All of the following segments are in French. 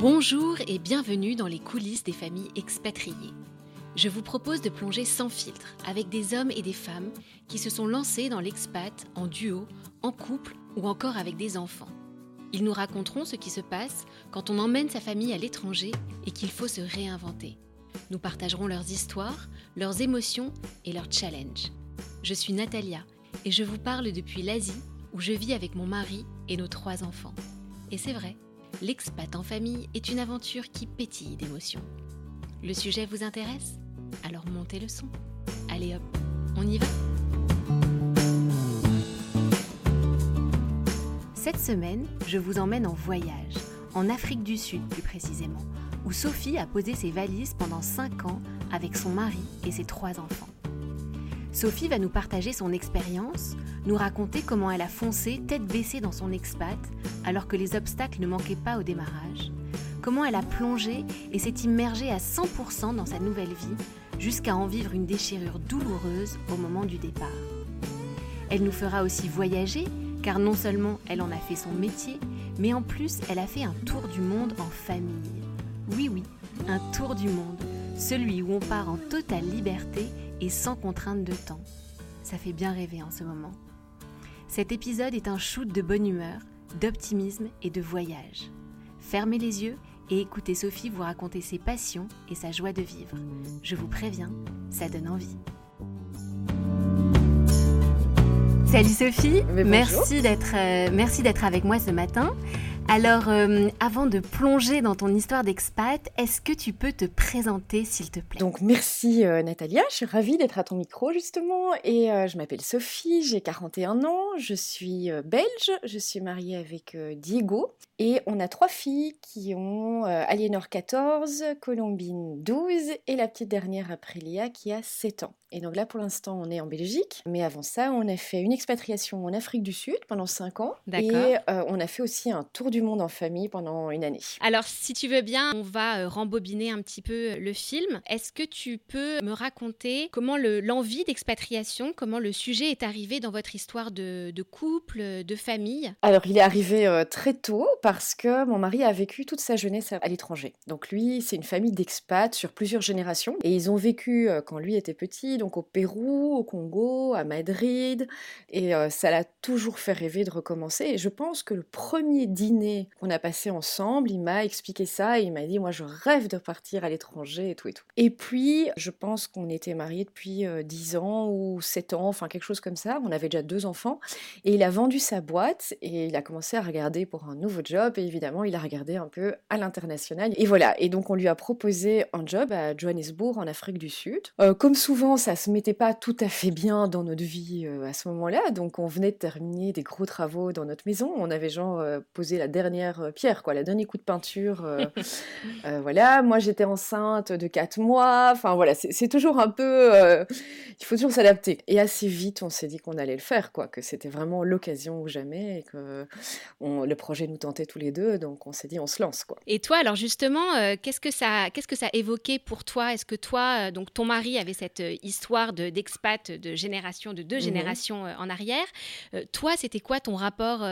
Bonjour et bienvenue dans les coulisses des familles expatriées. Je vous propose de plonger sans filtre avec des hommes et des femmes qui se sont lancés dans l'expat en duo, en couple ou encore avec des enfants. Ils nous raconteront ce qui se passe quand on emmène sa famille à l'étranger et qu'il faut se réinventer. Nous partagerons leurs histoires, leurs émotions et leurs challenges. Je suis Natalia et je vous parle depuis l'Asie où je vis avec mon mari et nos trois enfants. Et c'est vrai, l'expat en famille est une aventure qui pétille d'émotions. Le sujet vous intéresse? Alors montez le son. Allez hop, on y va Cette semaine, je vous emmène en voyage, en Afrique du Sud plus précisément, où Sophie a posé ses valises pendant 5 ans avec son mari et ses trois enfants. Sophie va nous partager son expérience, nous raconter comment elle a foncé tête baissée dans son expat alors que les obstacles ne manquaient pas au démarrage, comment elle a plongé et s'est immergée à 100% dans sa nouvelle vie jusqu'à en vivre une déchirure douloureuse au moment du départ. Elle nous fera aussi voyager car non seulement elle en a fait son métier, mais en plus elle a fait un tour du monde en famille. Oui oui, un tour du monde, celui où on part en totale liberté et sans contrainte de temps. Ça fait bien rêver en ce moment. Cet épisode est un shoot de bonne humeur, d'optimisme et de voyage. Fermez les yeux et écoutez Sophie vous raconter ses passions et sa joie de vivre. Je vous préviens, ça donne envie. Salut Sophie, merci d'être euh, merci d'être avec moi ce matin. Alors, euh, avant de plonger dans ton histoire d'expat, est-ce que tu peux te présenter, s'il te plaît? Donc, merci euh, Natalia, je suis ravie d'être à ton micro, justement. Et euh, je m'appelle Sophie, j'ai 41 ans, je suis belge, je suis mariée avec Diego. Et on a trois filles qui ont Aliénor 14, Colombine 12 et la petite dernière Aprilia qui a 7 ans. Et donc là, pour l'instant, on est en Belgique. Mais avant ça, on a fait une expatriation en Afrique du Sud pendant 5 ans. Et on a fait aussi un tour du monde en famille pendant une année. Alors, si tu veux bien, on va euh, rembobiner un petit peu euh, le film. Est-ce que tu peux me raconter comment l'envie d'expatriation, comment le sujet est arrivé dans votre histoire de, couple, de famille? Alors, il est arrivé euh, très tôt parce que mon mari a vécu toute sa jeunesse à l'étranger. Donc, lui, c'est une famille d'expats sur plusieurs générations. Et ils ont vécu quand lui était petit, donc au Pérou, au Congo, à Madrid. Et ça l'a toujours fait rêver de recommencer. Et je pense que le premier dîner qu'on a passé ensemble, il m'a expliqué ça et il m'a dit moi je rêve de partir à l'étranger et tout et tout. Et puis je pense qu'on était mariés depuis 10 euh, ans ou 7 ans, enfin quelque chose comme ça. On avait déjà deux enfants et il a vendu sa boîte et il a commencé à regarder pour un nouveau job et évidemment il a regardé un peu à l'international et voilà. Et donc on lui a proposé un job à Johannesburg en Afrique du Sud. Euh, comme souvent ça se mettait pas tout à fait bien dans notre vie euh, à ce moment-là, donc on venait de terminer des gros travaux dans notre maison. On avait genre posé la dernière euh, pierre, quoi, la dernier coup de peinture. Euh, euh, voilà, moi j'étais enceinte de 4 mois. Enfin voilà, c'est toujours un peu. il faut toujours s'adapter. Et assez vite, on s'est dit qu'on allait le faire, quoi, que c'était vraiment l'occasion ou jamais et que on, le projet nous tentait tous les deux. Donc on s'est dit, on se lance, quoi. Et toi, alors justement, qu'est-ce que ça, qu'est-ce que ça évoquait pour toi? Est-ce que toi, donc ton mari avait cette histoire d'expat de, génération, de deux mmh générations en arrière. toi, c'était quoi ton rapport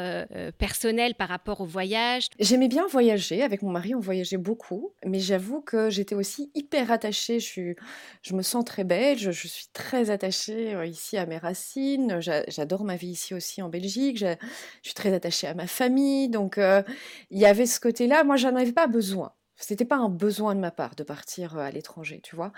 personnel par rapport au voyage J'aimais bien voyager. Avec mon mari, on voyageait beaucoup. Mais j'avoue que j'étais aussi hyper attachée. Je, me sens très belge. Je suis très attachée euh, ici à mes racines. J'adore ma vie ici aussi en Belgique. Je suis très attachée à ma famille. Donc, euh, il y avait ce côté-là. Moi, j'en avais pas besoin. C'était pas un besoin de ma part de partir euh, à l'étranger, tu vois.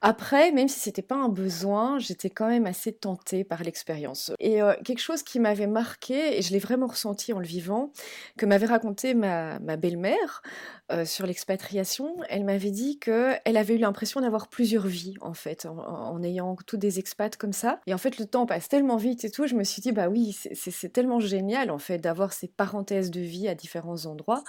Après, même si c'était pas un besoin, j'étais quand même assez tentée par l'expérience. Et euh, quelque chose qui m'avait marqué, et je l'ai vraiment ressenti en le vivant, que m'avait raconté ma, belle-mère euh, sur l'expatriation, elle m'avait dit que elle avait eu l'impression d'avoir plusieurs vies en fait, en, ayant tous des expats comme ça. Et en fait, le temps passe tellement vite et tout, je me suis dit bah oui, c'est tellement génial en fait d'avoir ces parenthèses de vie à différents endroits.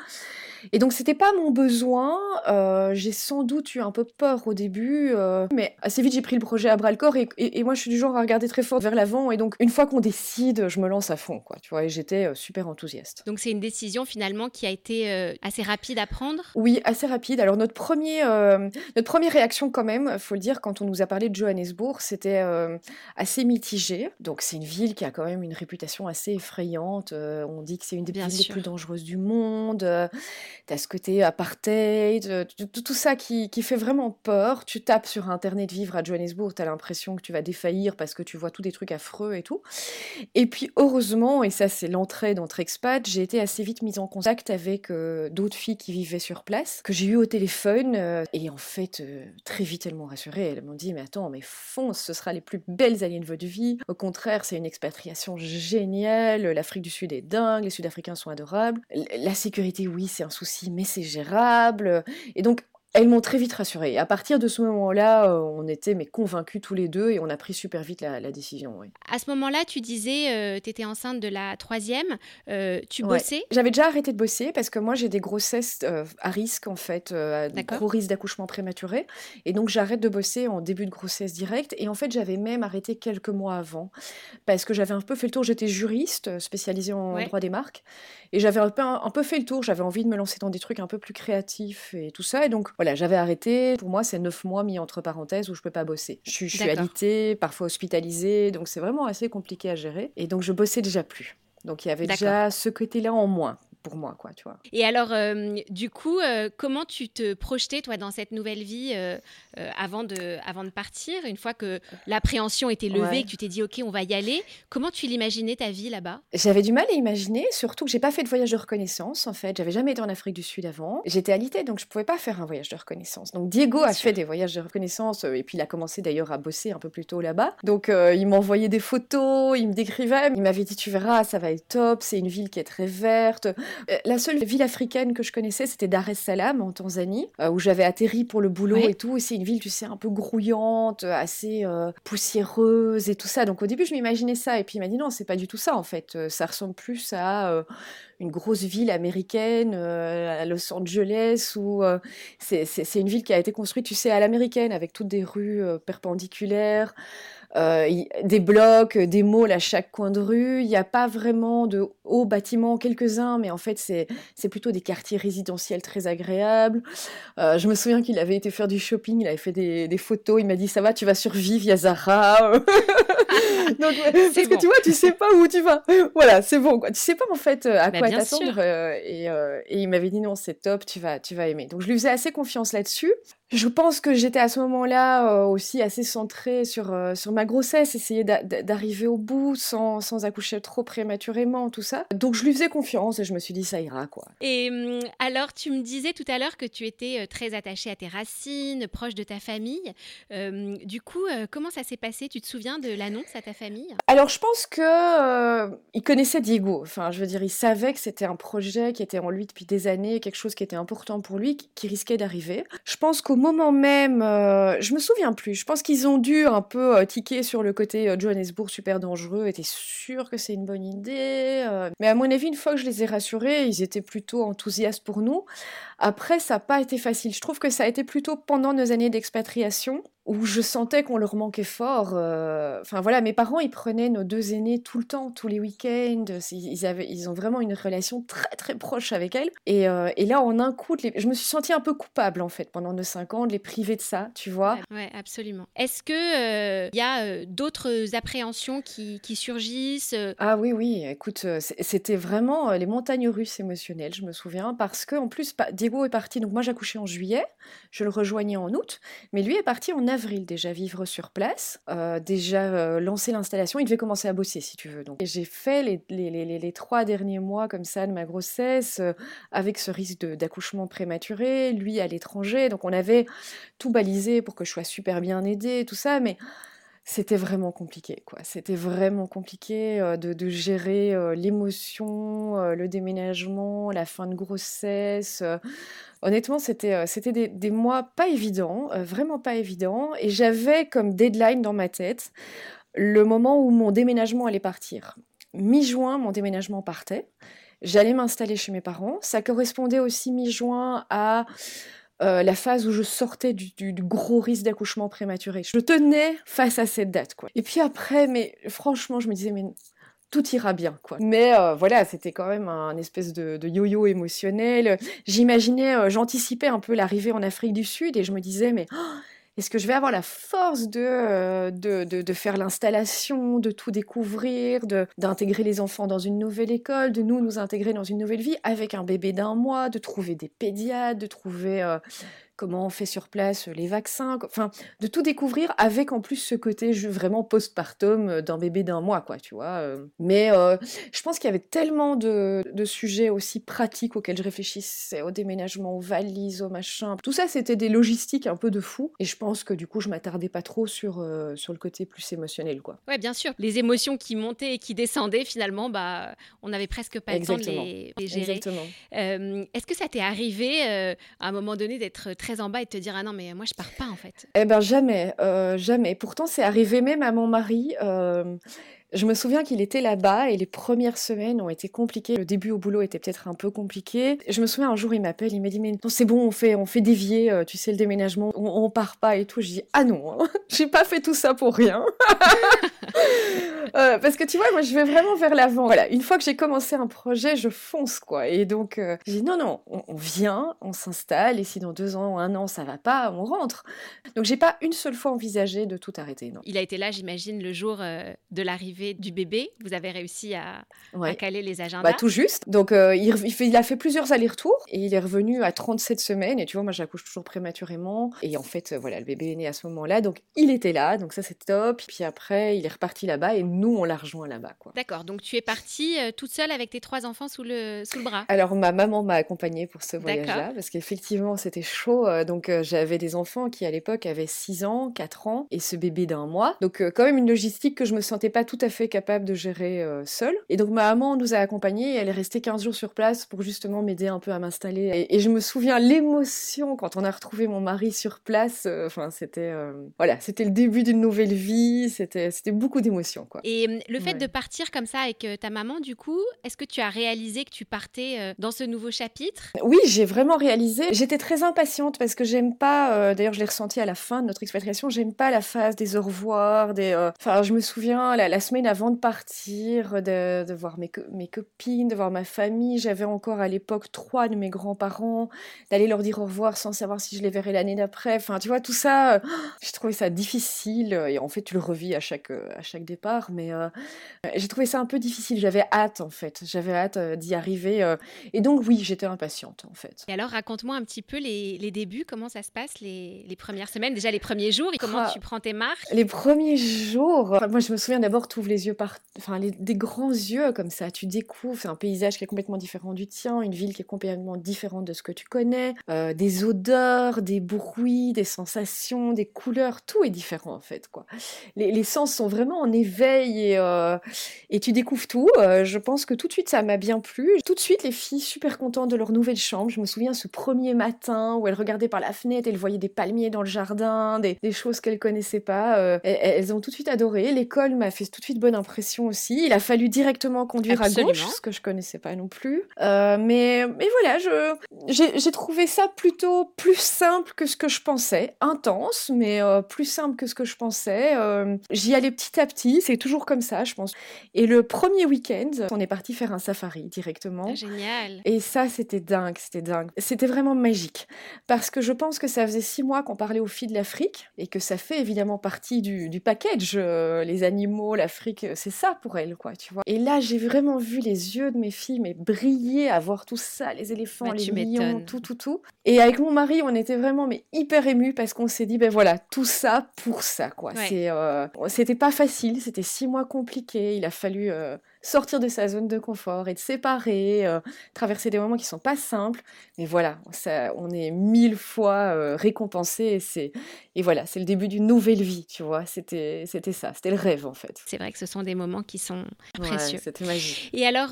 Et donc c'était pas mon besoin moins. j'ai sans doute eu un peu peur au début, mais assez vite j'ai pris le projet à bras le corps et, et, moi je suis du genre à regarder très fort vers l'avant et donc une fois qu'on décide, je me lance à fond, quoi. Tu vois, et j'étais super enthousiaste. Donc c'est une décision finalement qui a été assez rapide à prendre? Oui, assez rapide. Alors notre premier, notre première réaction quand même, faut le dire, quand on nous a parlé de Johannesburg, c'était assez mitigé. Donc c'est une ville qui a quand même une réputation assez effrayante. on dit que c'est une des villes les plus dangereuses du monde. tu as ce côté apartheid, tout, ça qui, qui, fait vraiment peur. Tu tapes sur Internet vivre à Johannesburg, tu as l'impression que tu vas défaillir parce que tu vois tous des trucs affreux et tout. Et puis heureusement, et ça c'est l'entrée d'entre expat, j'ai été assez vite mise en contact avec d'autres filles qui vivaient sur place, que j'ai eu au téléphone. et en fait, très vite elles m'ont rassurée. Elles m'ont dit, mais attends, mais fonce, ce sera les plus belles années de votre vie. Au contraire, c'est une expatriation géniale. L'Afrique du Sud est dingue, les Sud-Africains sont adorables. La sécurité, oui, c'est un souci, mais c'est gérable. Et donc, elles m'ont très vite rassurée. À partir de ce moment-là, euh, on était mais convaincus tous les deux et on a pris super vite la, décision. À ce moment-là, tu disais, euh, tu étais enceinte de la troisième, euh, tu bossais? J'avais déjà arrêté de bosser parce que moi j'ai des grossesses à risque en fait, gros risque d'accouchement prématuré. Et donc j'arrête de bosser en début de grossesse directe. Et en fait j'avais même arrêté quelques mois avant parce que j'avais un peu fait le tour. J'étais juriste spécialisée en droit des marques et j'avais un peu, un peu fait le tour. J'avais envie de me lancer dans des trucs un peu plus créatifs et tout ça. Et donc voilà j'avais arrêté. Pour moi, c'est neuf mois mis entre parenthèses où je peux pas bosser. Je, suis alitée, parfois hospitalisée, donc c'est vraiment assez compliqué à gérer. Et donc je bossais déjà plus. Donc il y avait déjà ce côté-là en moins pour moi, quoi, tu vois. Et alors, euh, du coup, euh, comment tu te projetais, toi, dans cette nouvelle vie euh, avant, de, avant de partir Une fois que l'appréhension était levée, que tu t'es dit, OK, on va y aller, comment tu l'imaginais ta vie là-bas? J'avais du mal à imaginer, surtout que j'ai pas fait de voyage de reconnaissance, en fait. J'avais jamais été en Afrique du Sud avant. J'étais alitée, donc je pouvais pas faire un voyage de reconnaissance. Donc Diego a fait des voyages de reconnaissance, et puis il a commencé d'ailleurs à bosser un peu plus tôt là-bas. Donc il m'envoyait des photos, il me décrivait, il m'avait dit, tu verras, ça va être top, c'est une ville qui est très verte. Euh, la seule ville africaine que je connaissais, c'était Dar es Salaam en Tanzanie, euh, où j'avais atterri pour le boulot et tout. C'est une ville, tu sais, un peu grouillante, assez euh, poussiéreuse et tout ça. Donc au début, je m'imaginais ça. Et puis il m'a dit non, c'est pas du tout ça en fait. Ça ressemble plus à une grosse ville américaine, à Los Angeles, où c'est une ville qui a été construite, tu sais, à l'américaine, avec toutes des rues perpendiculaires. Euh, des blocs, des malls à chaque coin de rue. Il n'y a pas vraiment de hauts bâtiments, quelques-uns, mais en fait, c'est, plutôt des quartiers résidentiels très agréables. Euh, je me souviens qu'il avait été faire du shopping, il avait fait des, des photos, il m'a dit Ça va, tu vas survivre, il y a Zara. Donc, parce que tu vois, tu sais pas où tu vas. Voilà, c'est bon. Quoi. Tu sais pas en fait euh, à bah, quoi t'attendre. et, et, il m'avait dit non, c'est top, tu vas, tu vas aimer. Donc je lui faisais assez confiance là-dessus. Je pense que j'étais à ce moment-là euh, aussi assez centrée sur, euh, sur ma grossesse, essayer d'arriver au bout sans, sans, accoucher trop prématurément, tout ça. Donc je lui faisais confiance et je me suis dit ça ira quoi. Et hum, alors tu me disais tout à l'heure que tu étais euh, très attachée à tes racines, proche de ta famille. Hum, du coup, comment ça s'est passé? Tu te souviens de l'annonce à ta famille? Alors je pense que il connaissait Diego. Enfin, je veux dire, il savait que c'était un projet qui était en lui depuis des années, quelque chose qui était important pour lui, qui risquait d'arriver. Je pense qu'au moment même, euh, je me souviens plus. Je pense qu'ils ont dû un peu euh, tiquer sur le côté euh, Johannesburg super dangereux. Était sûr que c'est une bonne idée. mais à mon avis, une fois que je les ai rassurés, ils étaient plutôt enthousiastes pour nous. Après, ça n'a pas été facile. Je trouve que ça a été plutôt pendant nos années d'expatriation où je sentais qu'on leur manquait fort. Euh, enfin voilà, mes parents, ils prenaient nos deux aînés tout le temps, tous les week-ends. Ils, avaient, ils ont vraiment une relation très très proche avec elles. Et, euh, et là, en un coup, je me suis sentie un peu coupable en fait pendant nos cinq ans de les priver de ça, tu vois. Ouais, absolument. Est-ce que il euh, y a d'autres appréhensions qui, qui surgissent Ah oui, oui. Écoute, c'était vraiment les montagnes russes émotionnelles, je me souviens, parce que en plus, Diego est parti. Donc moi, j'accouchais en juillet, je le rejoignais en août, mais lui est parti en avril déjà vivre sur place, euh, déjà euh, lancer l'installation. Il devait commencer à bosser, si tu veux. Donc, j'ai fait les, trois derniers mois comme ça de ma grossesse euh, avec ce risque d'accouchement prématuré, lui à l'étranger. Donc, on avait tout balisé pour que je sois super bien aidée, tout ça, mais c'était vraiment compliqué, quoi. C'était vraiment compliqué de, de, gérer l'émotion, le déménagement, la fin de grossesse. Honnêtement, c'était euh, des, des, mois pas évidents, euh, vraiment pas évidents. Et j'avais comme deadline dans ma tête le moment où mon déménagement allait partir. mi-juin, mon déménagement partait. J'allais m'installer chez mes parents. Ça correspondait aussi mi-juin à euh, la phase où je sortais du, gros risque d'accouchement prématuré. Je tenais face à cette date, quoi. Et puis après, mais franchement, je me disais, mais tout ira bien, quoi. Mais euh, voilà, c'était quand même un espèce de, yo-yo émotionnel. J'imaginais, euh, j'anticipais un peu l'arrivée en Afrique du Sud et je me disais, mais oh, est-ce que je vais avoir la force de, de, de, faire l'installation, de tout découvrir, d'intégrer les enfants dans une nouvelle école, de nous nous intégrer dans une nouvelle vie avec un bébé d'un mois, de trouver des pédiatres, de trouver comment on fait sur place les vaccins, enfin, de tout découvrir avec en plus ce côté vraiment postpartum d'un bébé d'un mois, quoi, tu vois. Mais je pense qu'il y avait tellement de, sujets aussi pratiques auxquels je réfléchissais, au déménagement, aux valises, au machin. Tout ça, c'était des logistiques un peu de fou. Et je pense que du coup, je m'attardais pas trop sur, sur le côté plus émotionnel, quoi. Ouais, bien sûr. Les émotions qui montaient et qui descendaient, finalement, bah, on n'avait presque pas le temps de les, gérer. Exactement. Est-ce que ça t'est arrivé à un moment donné d'être très très en bas et te dire ah non mais moi je pars pas en fait Eh ben jamais, euh, jamais. Pourtant c'est arrivé même à mon mari. Euh, je me souviens qu'il était là-bas et les premières semaines ont été compliquées. Le début au boulot était peut-être un peu compliqué. Je me souviens un jour il m'appelle, il m'a dit mais c'est bon on fait on fait dévier, euh, tu sais le déménagement, on, on part pas et tout. Je dis ah non, hein, j'ai pas fait tout ça pour rien. Euh, parce que tu vois, moi, je vais vraiment vers l'avant. Voilà, une fois que j'ai commencé un projet, je fonce, quoi. Et donc, euh, j'ai dit non, non, on, vient, on s'installe, et si dans deux ans, un an, ça va pas, on rentre. Donc, j'ai pas une seule fois envisagé de tout arrêter. Il a été là, j'imagine, le jour euh, de l'arrivée du bébé. Vous avez réussi à, caler les agendas. Bah, tout juste. Donc, il, il, a fait plusieurs allers-retours, et il est revenu à 37 semaines. Et tu vois, moi, j'accouche toujours prématurément. Et en fait, voilà, le bébé est né à ce moment-là. Donc, il était là, donc ça, c'est top. Puis après, il est reparti là-bas, et nous, on l'a rejoint là-bas. D'accord, donc tu es partie euh, toute seule avec tes trois enfants sous le, sous le bras Alors ma maman m'a accompagnée pour ce voyage-là, parce qu'effectivement c'était chaud. Euh, donc euh, j'avais des enfants qui à l'époque avaient 6 ans, 4 ans, et ce bébé d'un mois. Donc quand même une logistique que je me sentais pas tout à fait capable de gérer seule. Et donc ma maman nous a accompagnés, elle est restée 15 jours sur place pour justement m'aider un peu à m'installer. Et, je me souviens l'émotion quand on a retrouvé mon mari sur place. Enfin c'était voilà, c'était le début d'une nouvelle vie, c'était c'était beaucoup d'émotions quoi. Et le fait de partir comme ça avec euh, ta maman, du coup, est-ce que tu as réalisé que tu partais euh, dans ce nouveau chapitre? Oui, j'ai vraiment réalisé. J'étais très impatiente parce que j'aime pas, euh, d'ailleurs je l'ai ressenti à la fin de notre expatriation, j'aime pas la phase des au revoir, des... Enfin, je me souviens, la, semaine avant de partir, de, voir mes, mes copines, de voir ma famille, j'avais encore à l'époque trois de mes grands-parents, d'aller leur dire au revoir sans savoir si je les verrais l'année d'après. Enfin, tu vois, tout ça, j'ai trouvé ça difficile et en fait, tu le revis à chaque, à chaque départ, mais j'ai trouvé ça un peu difficile. J'avais hâte, en fait. J'avais hâte euh, d'y arriver. Euh, et donc, oui, j'étais impatiente, en fait. Et alors, raconte-moi un petit peu les, débuts. Comment ça se passe, les, premières semaines? Déjà, les premiers jours. Et comment ah. tu prends tes marques? Les premiers jours. moi, je me souviens d'abord, tu les yeux par. Enfin, des grands yeux, comme ça. Tu découvres. Un paysage qui est complètement différent du tien. Une ville qui est complètement différente de ce que tu connais. Euh, des odeurs, des bruits, des sensations, des couleurs. Tout est différent, en fait, quoi. Les, sens sont vraiment en éveil et et tu découvres tout. Euh, je pense que tout de suite ça m'a bien plu. Tout de suite les filles super contentes de leur nouvelle chambre. Je me souviens ce premier matin où elles regardaient par la fenêtre, elles voyaient des palmiers dans le jardin, des, choses qu'elles connaissaient pas. Euh, elles, ont tout de suite adoré. L'école m'a fait tout de suite bonne impression aussi. Il a fallu directement conduire à gauche, ce que je connaissais pas non plus. Euh, mais, mais voilà, j'ai trouvé ça plutôt plus simple que ce que je pensais. Intense, mais plus simple que ce que je pensais. J'y allais petit à petit. C'est toujours comme ça, je pense. Et le premier week-end, on est parti faire un safari directement. Ah, génial. Et ça, c'était dingue, c'était dingue. C'était vraiment magique. Parce que je pense que ça faisait six mois qu'on parlait aux filles de l'Afrique et que ça fait évidemment partie du, du package. Euh, les animaux, l'Afrique, c'est ça pour elles, quoi, tu vois. Et là, j'ai vraiment vu les yeux de mes filles mais briller à voir tout ça, les éléphants, bah, les lions, tout, tout, tout. Et avec mon mari, on était vraiment mais hyper émus parce qu'on s'est dit, ben voilà, tout ça pour ça, quoi. C'est, euh, c'était pas facile, c'était six mois compliqués. Il a fallu euh, sortir de sa zone de confort, être séparé, euh, traverser des moments qui sont pas simples. Mais voilà, ça, on est mille fois euh, récompensé et c'est et voilà, c'est le début d'une nouvelle vie, tu vois. C'était c'était ça, c'était le rêve en fait. C'est vrai que ce sont des moments qui sont précieux. c'était magique. Et alors,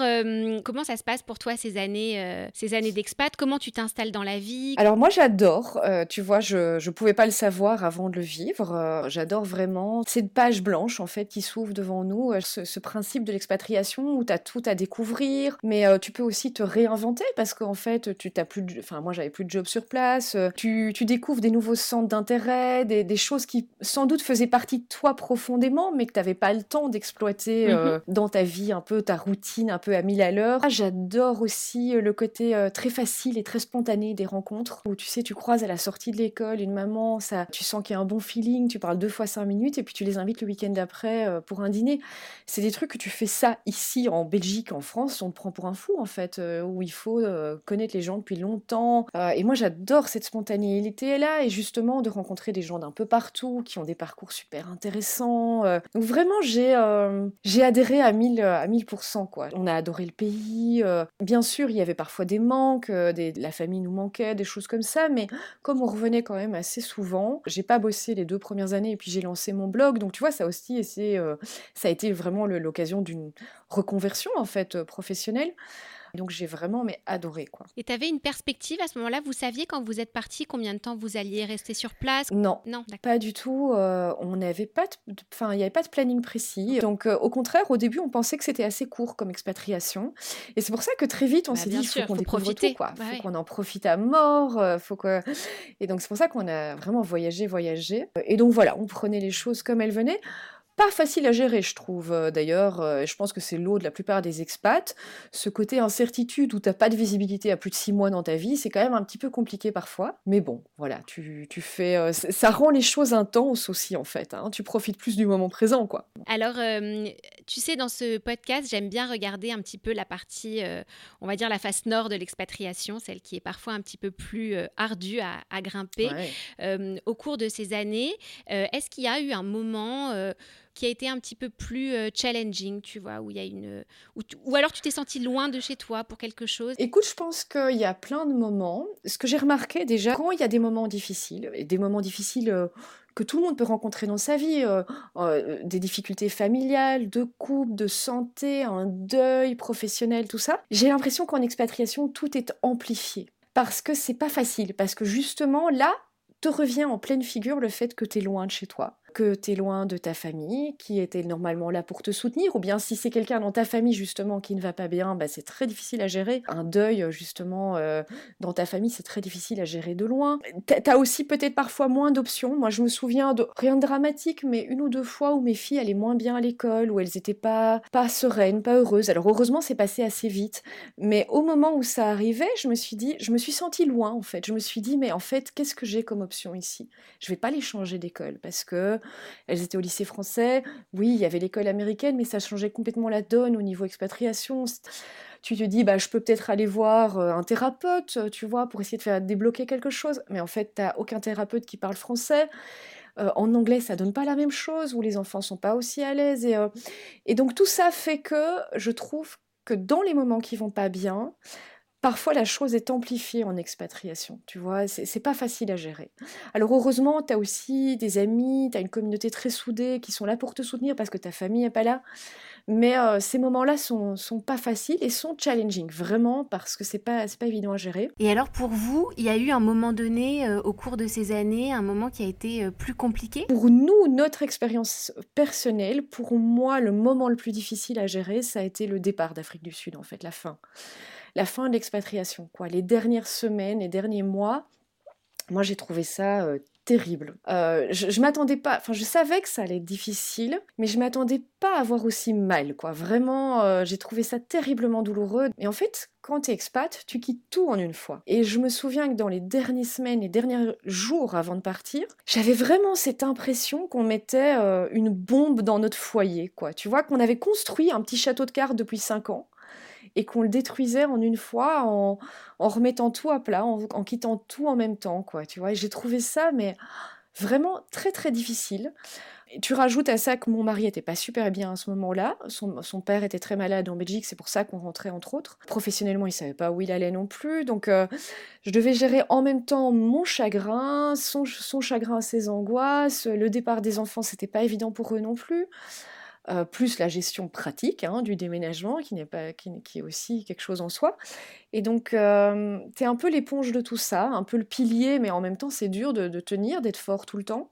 comment ça se passe pour toi ces années ces années d'expat? Comment tu t'installes dans la vie? Alors moi, j'adore. tu vois, je je pouvais pas le savoir avant de le vivre. j'adore vraiment cette page blanche en fait qui s'ouvre devant nous. ce, ce principe de l'expatriation où tu as tout à découvrir, mais euh, tu peux aussi te réinventer parce qu'en fait, tu t'as plus de... Enfin, moi, j'avais plus de job sur place. Euh, tu, tu découvres des nouveaux centres d'intérêt, des, des, choses qui, sans doute, faisaient partie de toi profondément, mais que tu n'avais pas le temps d'exploiter euh, mhm. dans ta vie, un peu ta routine, un peu à mille à l'heure. Ah, j'adore aussi le côté très facile et très spontané des rencontres où, tu sais, tu croises à la sortie de l'école une maman, ça, tu sens qu'il y a un bon feeling, tu parles deux fois cinq minutes et puis tu les invites le week-end d'après pour un dîner. C'est des trucs que tu fais ça ici en Belgique, en France, on te prend pour un fou en fait, euh, où il faut euh, connaître les gens depuis longtemps. Euh, et moi j'adore cette spontanéité là et justement de rencontrer des gens d'un peu partout qui ont des parcours super intéressants. Donc vraiment j'ai j'ai adhéré à 1000 à 1000% quoi. On a adoré le pays. bien sûr il y avait parfois des manques, la famille nous manquait, des choses comme ça, mais comme on revenait quand même assez souvent, j'ai pas bossé les deux premières années et puis j'ai lancé mon blog. Donc tu vois ça aussi c'est ça a été vraiment l'occasion d'une reconversion en fait euh, professionnelle. Donc j'ai vraiment mais adoré quoi. Et tu avais une perspective à ce moment-là? Vous saviez quand vous êtes parti combien de temps vous alliez rester sur place? Non, non, pas du tout. Euh, on n'avait pas, enfin il n'y avait pas de planning précis. Donc euh, au contraire, au début, on pensait que c'était assez court comme expatriation. Et c'est pour ça que très vite, on bah, s'est dit il faut qu'on découvre tout quoi. Il faut qu'on en profite à mort. faut que... Et donc c'est pour ça qu'on a vraiment voyagé, voyagé. Et donc voilà, on prenait les choses comme elles venaient pas facile à gérer, je trouve. Euh, d'ailleurs, euh, je pense que c'est l'eau de la plupart des expats. Ce côté incertitude où t'as pas de visibilité à plus de six mois dans ta vie, c'est quand même un petit peu compliqué parfois. Mais bon, voilà, tu, tu fais, euh, ça rend les choses intenses aussi en fait. Hein. Tu profites plus du moment présent, quoi. Alors, tu sais, dans ce podcast, j'aime bien regarder un petit peu la partie, on va dire la face nord de l'expatriation, celle qui est parfois un petit peu plus ardue à, à grimper. au cours de ces années, est-ce qu'il y a eu un moment qui a été un petit peu plus euh, challenging, tu vois, où il y a une, ou alors tu t'es senti loin de chez toi pour quelque chose. Écoute, je pense qu'il y a plein de moments. Ce que j'ai remarqué déjà, quand il y a des moments difficiles, et des moments difficiles. Euh, que tout le monde peut rencontrer dans sa vie, euh, des difficultés familiales, de couple, de santé, un deuil professionnel, tout ça. J'ai l'impression qu'en expatriation, tout est amplifié. Parce que c'est pas facile, parce que justement, là, te revient en pleine figure le fait que tu es loin de chez toi que tu es loin de ta famille, qui était normalement là pour te soutenir, ou bien si c'est quelqu'un dans ta famille justement qui ne va pas bien, bah, c'est très difficile à gérer. Un deuil justement euh, dans ta famille, c'est très difficile à gérer de loin. Tu as aussi peut-être parfois moins d'options. Moi, je me souviens de rien de dramatique, mais une ou deux fois où mes filles allaient moins bien à l'école, où elles n'étaient pas, pas sereines, pas heureuses. Alors heureusement, c'est passé assez vite. Mais au moment où ça arrivait, je me suis dit, je me suis sentie loin en fait. Je me suis dit, mais en fait, qu'est-ce que j'ai comme option ici? Je vais pas les changer d'école parce que elles étaient au lycée français. Oui, il y avait l'école américaine, mais ça changeait complètement la donne au niveau expatriation. Tu te dis, bah, je peux peut-être aller voir euh, un thérapeute, tu vois, pour essayer de faire débloquer quelque chose. Mais en fait, tu n'as aucun thérapeute qui parle français. Euh, en anglais, ça donne pas la même chose, où les enfants sont pas aussi à l'aise. Et, euh, et donc tout ça fait que je trouve que dans les moments qui vont pas bien, parfois la chose est amplifiée en expatriation, tu vois, c'est pas facile à gérer. Alors heureusement, tu as aussi des amis, tu as une communauté très soudée qui sont là pour te soutenir parce que ta famille n'est pas là. Mais euh, ces moments-là sont, sont pas faciles et sont challenging, vraiment, parce que c'est pas, pas évident à gérer. Et alors pour vous, il y a eu un moment donné, euh, au cours de ces années, un moment qui a été euh, plus compliqué? Pour nous, notre expérience personnelle, pour moi, le moment le plus difficile à gérer, ça a été le départ d'Afrique du Sud, en fait, la fin la fin de l'expatriation, quoi. Les dernières semaines, les derniers mois, moi j'ai trouvé ça euh, terrible. Euh, je, m'attendais pas, enfin je savais que ça allait être difficile, mais je m'attendais pas à avoir aussi mal, quoi. Vraiment, euh, j'ai trouvé ça terriblement douloureux. Et en fait, quand tu es expat, tu quittes tout en une fois. Et je me souviens que dans les dernières semaines, les derniers jours avant de partir, j'avais vraiment cette impression qu'on mettait une bombe dans notre foyer, quoi. Tu vois, qu'on avait construit un petit château de cartes depuis cinq ans et qu'on le détruisait en une fois en, remettant tout à plat, en, quittant tout en même temps, quoi, tu vois. J'ai trouvé ça, mais vraiment très très difficile. Tu rajoutes à ça que mon mari était pas super bien à ce moment-là. Son, père était très malade en Belgique, c'est pour ça qu'on rentrait entre autres. Professionnellement, il savait pas où il allait non plus. Donc, euh, je devais gérer en même temps mon chagrin, son, son chagrin, ses angoisses. Le départ des enfants, c'était pas évident pour eux non plus. Euh, plus la gestion pratique hein, du déménagement, qui, n'est pas, qui, est aussi quelque chose en soi. Et donc, euh, tu es un peu l'éponge de tout ça, un peu le pilier, mais en même temps, c'est dur de, tenir, d'être fort tout le temps.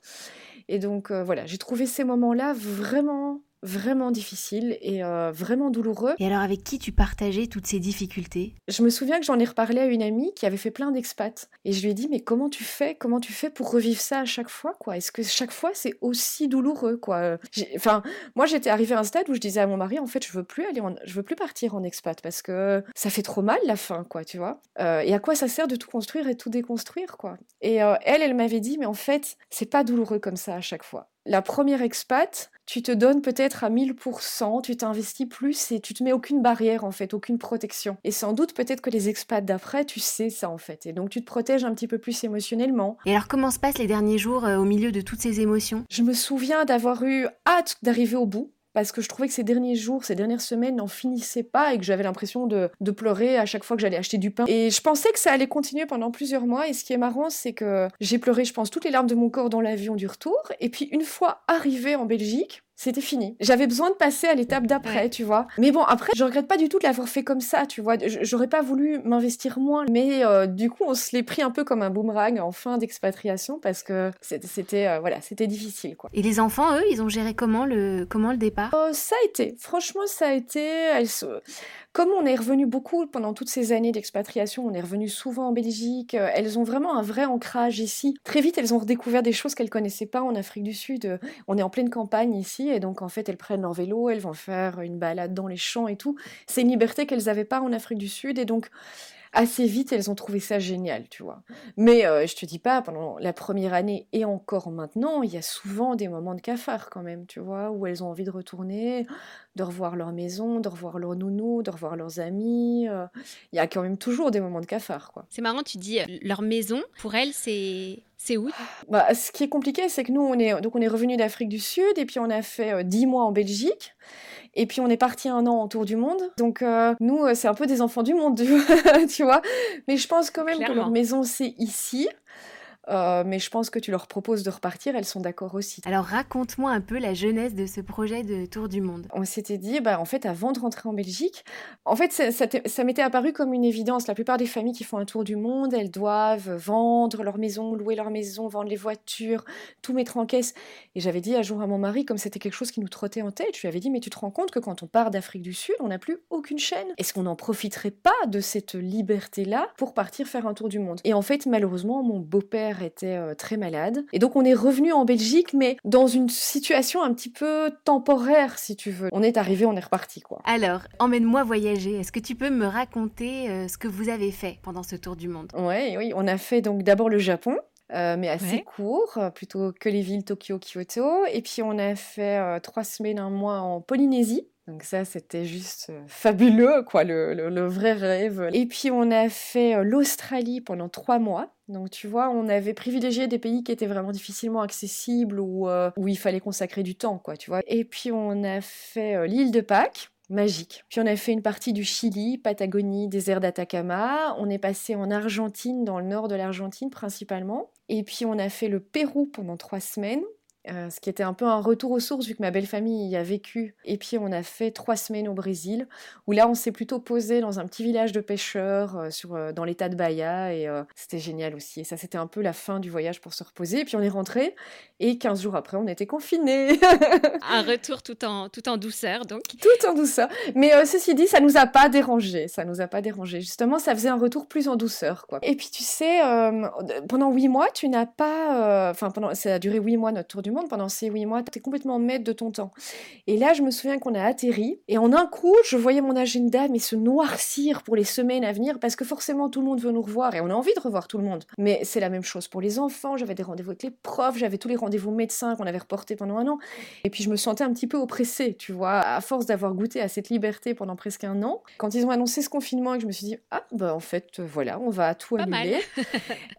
Et donc, euh, voilà, j'ai trouvé ces moments-là vraiment vraiment difficile et euh, vraiment douloureux. Et alors, avec qui tu partageais toutes ces difficultés? Je me souviens que j'en ai reparlé à une amie qui avait fait plein d'expats. Et je lui ai dit, mais comment tu fais? Comment tu fais pour revivre ça à chaque fois quoi? Est-ce que chaque fois, c'est aussi douloureux quoi? Enfin, moi, j'étais arrivée à un stade où je disais à mon mari, en fait, je veux plus aller, je veux plus partir en expat parce que ça fait trop mal la fin, quoi, tu vois? Euh, et à quoi ça sert de tout construire et tout déconstruire, quoi? Et euh, elle, elle m'avait dit, mais en fait, c'est pas douloureux comme ça à chaque fois la première expat, tu te donnes peut-être à 1000%, tu t'investis plus et tu te mets aucune barrière en fait, aucune protection. Et sans doute peut-être que les expats d'après, tu sais ça en fait. Et donc tu te protèges un petit peu plus émotionnellement. Et alors comment se passent les derniers jours euh, au milieu de toutes ces émotions? Je me souviens d'avoir eu hâte d'arriver au bout parce que je trouvais que ces derniers jours, ces dernières semaines n'en finissaient pas et que j'avais l'impression de, pleurer à chaque fois que j'allais acheter du pain. Et je pensais que ça allait continuer pendant plusieurs mois. Et ce qui est marrant, c'est que j'ai pleuré, je pense, toutes les larmes de mon corps dans l'avion du retour. Et puis une fois arrivé en Belgique, c'était fini. J'avais besoin de passer à l'étape d'après, tu vois. Mais bon, après, je regrette pas du tout de l'avoir fait comme ça, tu vois. J'aurais pas voulu m'investir moins, mais euh, du coup, on se l'est pris un peu comme un boomerang en fin d'expatriation parce que c'était euh, voilà, c'était difficile, quoi. Et les enfants, eux, ils ont géré comment le comment le départ? Euh, Ça a été, franchement, ça a été. Elles, comme on est revenu beaucoup pendant toutes ces années d'expatriation, on est revenu souvent en Belgique, elles ont vraiment un vrai ancrage ici. Très vite, elles ont redécouvert des choses qu'elles connaissaient pas en Afrique du Sud. On est en pleine campagne ici, et donc en fait, elles prennent leur vélo, elles vont faire une balade dans les champs et tout. C'est une liberté qu'elles n'avaient pas en Afrique du Sud, et donc assez vite, elles ont trouvé ça génial, tu vois. Mais euh, je te dis pas, pendant la première année et encore maintenant, il y a souvent des moments de cafard quand même, tu vois, où elles ont envie de retourner, de revoir leur maison, de revoir leur nounou, de revoir leurs amis. Euh. Il y a quand même toujours des moments de cafard, quoi. C'est marrant, tu dis euh, leur maison. Pour elles, c'est c'est où? Bah, Ce qui est compliqué, c'est que nous, on est, donc on est revenu d'Afrique du Sud et puis on a fait dix mois en Belgique. Et puis on est parti un an autour du monde. Donc euh, nous, euh, c'est un peu des enfants du monde, tu vois. Mais je pense quand même que leur maison, c'est ici. Euh, mais je pense que tu leur proposes de repartir, elles sont d'accord aussi. Alors raconte-moi un peu la jeunesse de ce projet de tour du monde. On s'était dit, bah, en fait, avant de rentrer en Belgique, en fait, ça, ça, m'était apparu comme une évidence. La plupart des familles qui font un tour du monde, elles doivent vendre leur maison, louer leur maison, vendre les voitures, tout mettre en caisse. Et j'avais dit un jour à mon mari, comme c'était quelque chose qui nous trottait en tête, je lui avais dit, mais tu te rends compte que quand on part d'Afrique du Sud, on n'a plus aucune chaîne. Est-ce qu'on n'en profiterait pas de cette liberté-là pour partir faire un tour du monde? Et en fait, malheureusement, mon beau-père était euh, très malade. Et donc on est revenu en Belgique, mais dans une situation un petit peu temporaire, si tu veux. On est arrivé, on est reparti, quoi. Alors, emmène-moi voyager. Est-ce que tu peux me raconter euh, ce que vous avez fait pendant ce tour du monde? Oui, oui. On a fait donc d'abord le Japon. Euh, mais assez court, plutôt que les villes Tokyo, Kyoto. Et puis on a fait trois semaines, un mois en Polynésie. Donc ça, c'était juste fabuleux, quoi, le, vrai rêve. Et puis on a fait l'Australie pendant trois mois. Donc tu vois, on avait privilégié des pays qui étaient vraiment difficilement accessibles ou euh, où il fallait consacrer du temps, quoi, tu vois. Et puis on a fait euh, l'île de Pâques, magique. Puis on a fait une partie du Chili, Patagonie, désert d'Atacama. On est passé en Argentine, dans le nord de l'Argentine principalement. Et puis on a fait le Pérou pendant trois semaines. Euh, ce qui était un peu un retour aux sources vu que ma belle famille y a vécu. Et puis on a fait trois semaines au Brésil, où là on s'est plutôt posé dans un petit village de pêcheurs euh, sur, euh, dans l'état de Bahia, et c'était génial aussi. Et ça c'était un peu la fin du voyage pour se reposer. Et puis on est rentré, et 15 jours après on était confinés. un retour tout en, tout en douceur donc. Tout en douceur. Mais ceci dit, ça nous a pas dérangé. Ça nous a pas dérangé. Justement, ça faisait un retour plus en douceur. Quoi. Et puis tu sais, pendant huit mois, tu n'as pas... Enfin, pendant ça a duré huit mois notre tour du pendant ces huit mois, tu es complètement maître de ton temps. Et là, je me souviens qu'on a atterri, et en un coup, je voyais mon agenda mais se noircir pour les semaines à venir, parce que forcément, tout le monde veut nous revoir, et on a envie de revoir tout le monde. Mais c'est la même chose pour les enfants, j'avais des rendez-vous avec les profs, j'avais tous les rendez-vous médecins qu'on avait reportés pendant un an, et puis je me sentais un petit peu oppressée, tu vois, à force d'avoir goûté à cette liberté pendant presque un an. Quand ils ont annoncé ce confinement, et que je me suis dit, ah, bah en fait, voilà, on va tout annuler,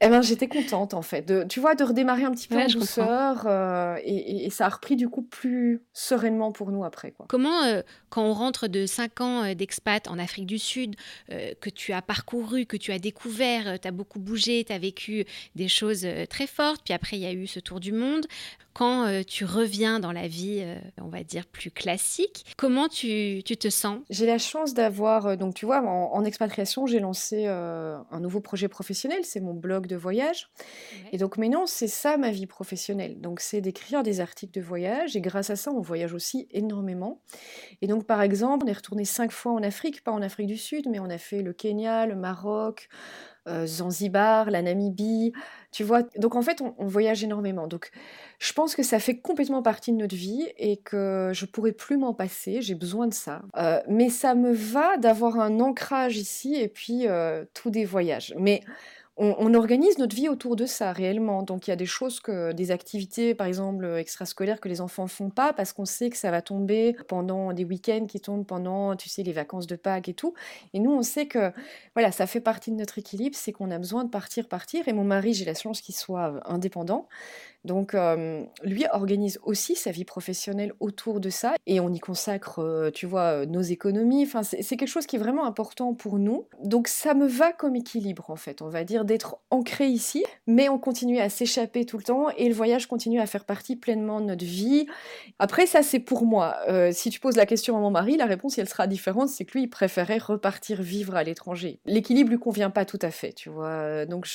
eh ben j'étais contente, en fait, de, tu vois, de redémarrer un petit peu en douceur, euh, et, ça a repris du coup plus sereinement pour nous après. Quoi. Comment, euh, quand on rentre de 5 ans euh, d'expat en Afrique du Sud, euh, que tu as parcouru, que tu as découvert, tu as beaucoup bougé, tu as vécu des choses très fortes, puis après il y a eu ce tour du monde, quand euh, tu reviens dans la vie, euh, on va dire, plus classique, comment tu, te sens? J'ai la chance d'avoir, euh, donc tu vois, en, expatriation, j'ai lancé un nouveau projet professionnel, c'est mon blog de voyage. Et donc maintenant, c'est ça ma vie professionnelle. Donc c'est d'écrire des articles de voyage, et grâce à ça, on voyage aussi énormément. Et donc par exemple, on est retourné cinq fois en Afrique, pas en Afrique du Sud, mais on a fait le Kenya, le Maroc, Zanzibar, la Namibie, tu vois? Donc en fait, on, on, voyage énormément. Donc je pense que ça fait complètement partie de notre vie et que je pourrais plus m'en passer. J'ai besoin de ça. Euh, mais ça me va d'avoir un ancrage ici et puis euh, tout des voyages. Mais on, organise notre vie autour de ça réellement. Donc il y a des choses que des activités, par exemple extrascolaires, que les enfants font pas parce qu'on sait que ça va tomber pendant des week-ends qui tombent pendant, tu sais, les vacances de Pâques et tout. Et nous, on sait que voilà, ça fait partie de notre équilibre, c'est qu'on a besoin de partir, partir. Et mon mari, j'ai la chance qu'il soit indépendant. Donc, lui organise aussi sa vie professionnelle autour de ça et on y consacre, tu vois, nos économies. Enfin, c'est quelque chose qui est vraiment important pour nous. Donc, ça me va comme équilibre, en fait, on va dire, d'être ancré ici, mais on continue à s'échapper tout le temps et le voyage continue à faire partie pleinement de notre vie. Après, ça, c'est pour moi. si tu poses la question à mon mari, la réponse, elle sera différente. C'est que lui, il préférait repartir vivre à l'étranger. L'équilibre lui convient pas tout à fait, tu vois. Donc,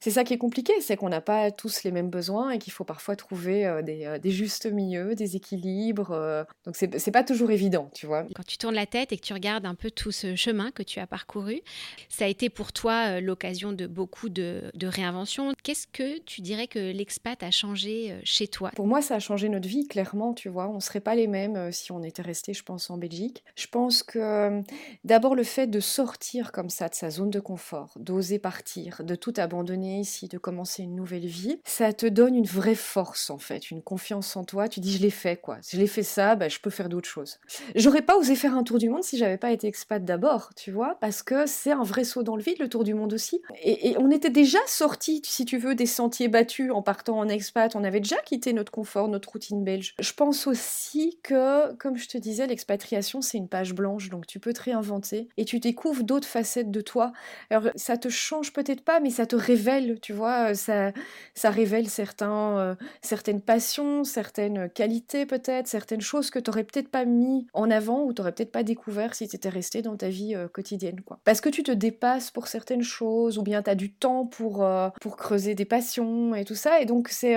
c'est ça qui est compliqué, c'est qu'on n'a pas tous les mêmes besoins et il faut parfois trouver des, justes milieux, des équilibres. donc c'est pas toujours évident, tu vois. Quand tu tournes la tête et que tu regardes un peu tout ce chemin que tu as parcouru, ça a été pour toi l'occasion de beaucoup de, de réinventions. Qu'est-ce que tu dirais que l'expat a changé chez toi? Pour moi, ça a changé notre vie, clairement, tu vois. On serait pas les mêmes si on était resté, je pense, en Belgique. Je pense que d'abord le fait de sortir comme ça de sa zone de confort, d'oser partir, de tout abandonner ici, de commencer une nouvelle vie, ça te donne une vraie force en fait, une confiance en toi. Tu dis je l'ai fait quoi. Je l'ai fait ça, bah, je peux faire d'autres choses. J'aurais pas osé faire un tour du monde si j'avais pas été expat d'abord, tu vois, parce que c'est un vrai saut dans le vide le tour du monde aussi. Et, on était déjà sorti, si tu veux, des sentiers battus en partant en expat. On avait déjà quitté notre confort, notre routine belge. Je pense aussi que, comme je te disais, l'expatriation c'est une page blanche, donc tu peux te réinventer et tu découvres d'autres facettes de toi. Alors ça te change peut-être pas, mais ça te révèle, tu vois, ça, ça révèle certains euh, certaines passions, certaines qualités peut-être, certaines choses que tu n'aurais peut-être pas mis en avant ou tu n'aurais peut-être pas découvert si tu étais resté dans ta vie euh, quotidienne. Quoi. Parce que tu te dépasses pour certaines choses ou bien tu as du temps pour, euh, pour creuser des passions et tout ça. Et donc c'est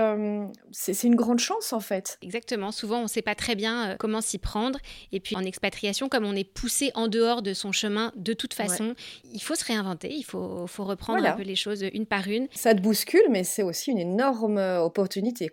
c'est une grande chance en fait. Exactement. Souvent on ne sait pas très bien comment s'y prendre. Et puis en expatriation, comme on est poussé en dehors de son chemin de toute façon, il faut se réinventer, il faut, faut reprendre un peu les choses une par une. Ça te bouscule, mais c'est aussi une énorme opportunité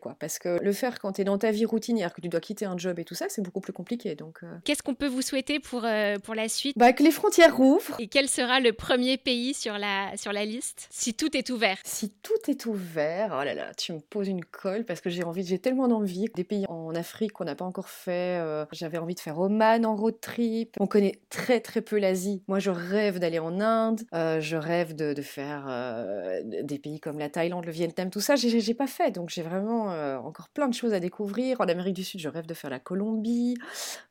quoi. Parce que le faire quand tu es dans ta vie routinière, que tu dois quitter un job et tout ça, c'est beaucoup plus compliqué. Donc, euh. Qu'est-ce qu'on peut vous souhaiter pour, euh, pour la suite? Bah, Que les frontières rouvrent. Et quel sera le premier pays sur la, sur la liste? Si tout est ouvert Si tout est ouvert, oh là là, tu me poses une colle parce que j'ai envie, j'ai tellement d'envie. Des pays en Afrique qu'on n'a pas encore fait. Euh, j'avais envie de faire Oman en road trip. On connaît très très peu l'Asie. Moi, je rêve d'aller en Inde. je rêve de, de faire des pays comme la Thaïlande, le Vietnam, tout ça. J'ai pas fait. Donc j'ai vraiment euh, encore plein de choses à découvrir. En Amérique du Sud, je rêve de faire la Colombie,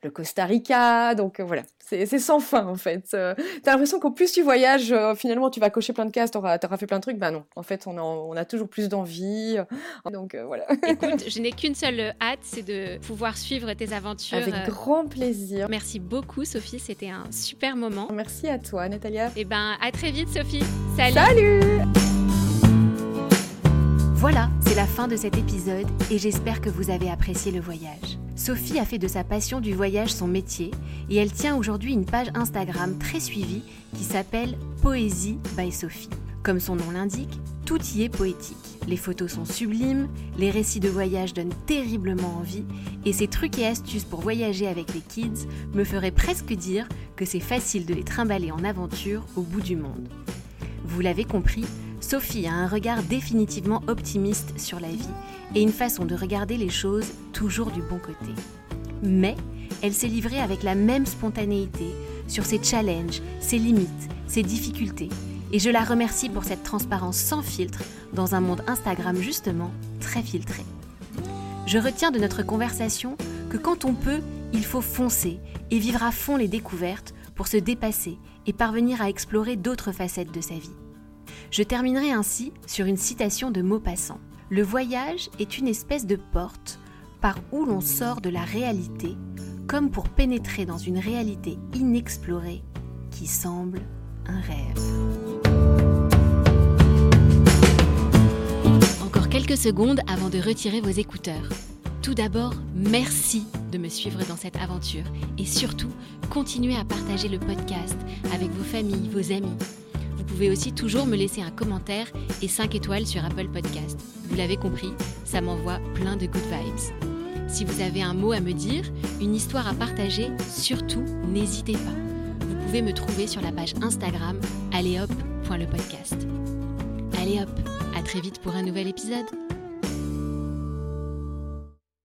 le Costa Rica. Donc euh, voilà, c'est sans fin en fait. Euh, t'as l'impression qu'au plus tu voyages, finalement tu vas cocher plein de cases, t'auras auras fait plein de trucs. Bah non, en fait on a, on a toujours plus d'envie. Donc voilà. Écoute, je n'ai qu'une seule hâte, c'est de pouvoir suivre tes aventures. Avec grand plaisir. Merci beaucoup Sophie, c'était un super moment. Merci à toi Natalia. Et eh ben à très vite Sophie. Salut. Salut voilà, c'est la fin de cet épisode et j'espère que vous avez apprécié le voyage. Sophie a fait de sa passion du voyage son métier et elle tient aujourd'hui une page Instagram très suivie qui s'appelle Poésie by Sophie. Comme son nom l'indique, tout y est poétique. Les photos sont sublimes, les récits de voyage donnent terriblement envie et ses trucs et astuces pour voyager avec les kids me feraient presque dire que c'est facile de les trimballer en aventure au bout du monde. Vous l'avez compris, Sophie a un regard définitivement optimiste sur la vie et une façon de regarder les choses toujours du bon côté. Mais elle s'est livrée avec la même spontanéité sur ses challenges, ses limites, ses difficultés, et je la remercie pour cette transparence sans filtre dans un monde Instagram justement très filtré. Je retiens de notre conversation que quand on peut, il faut foncer et vivre à fond les découvertes pour se dépasser et parvenir à explorer d'autres facettes de sa vie. Je terminerai ainsi sur une citation de Maupassant. Le voyage est une espèce de porte par où l'on sort de la réalité, comme pour pénétrer dans une réalité inexplorée qui semble un rêve. Encore quelques secondes avant de retirer vos écouteurs. Tout d'abord, merci de me suivre dans cette aventure et surtout, continuez à partager le podcast avec vos familles, vos amis. Vous pouvez aussi toujours me laisser un commentaire et 5 étoiles sur Apple Podcast. Vous l'avez compris, ça m'envoie plein de good vibes. Si vous avez un mot à me dire, une histoire à partager, surtout n'hésitez pas. Vous pouvez me trouver sur la page Instagram alléhop.lepodcast. Allez hop, à très vite pour un nouvel épisode.